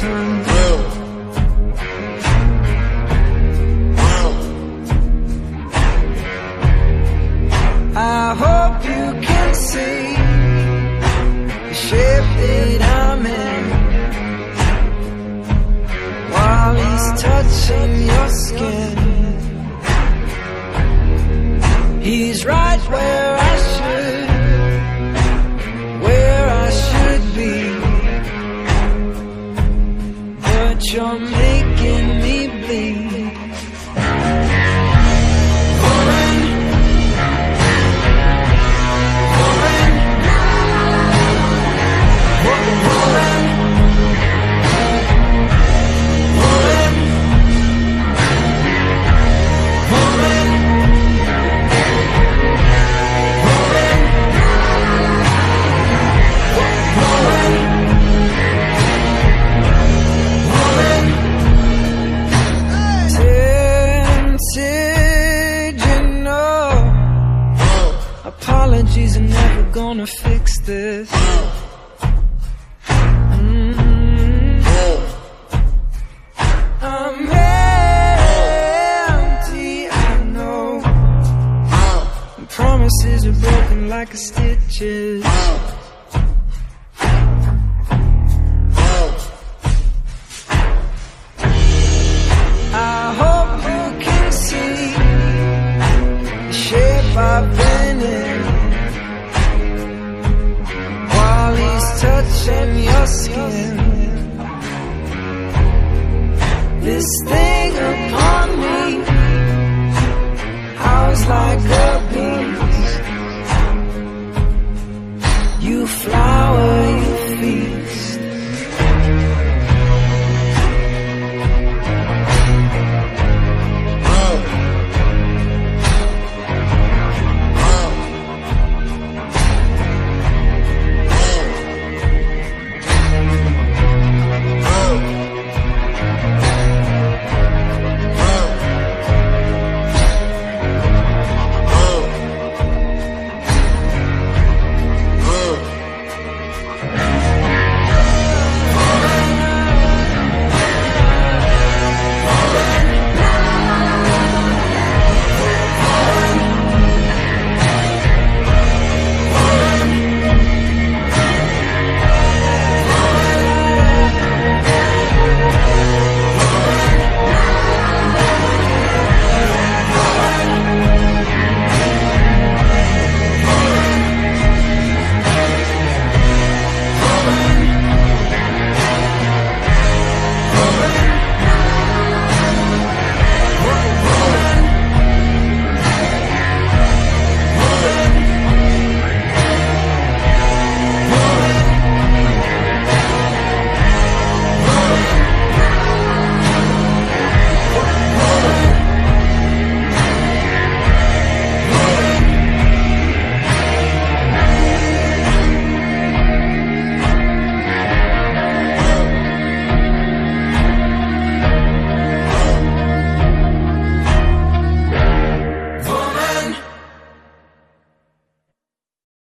turn. I hope you can see the shape that I'm in while he's touching your skin. He's right where you're making me bleed. gonna fix this. Mm -hmm. I'm empty, I know. Promises are broken like a stitches. thing upon me. I was like a beast. You flower, you feast.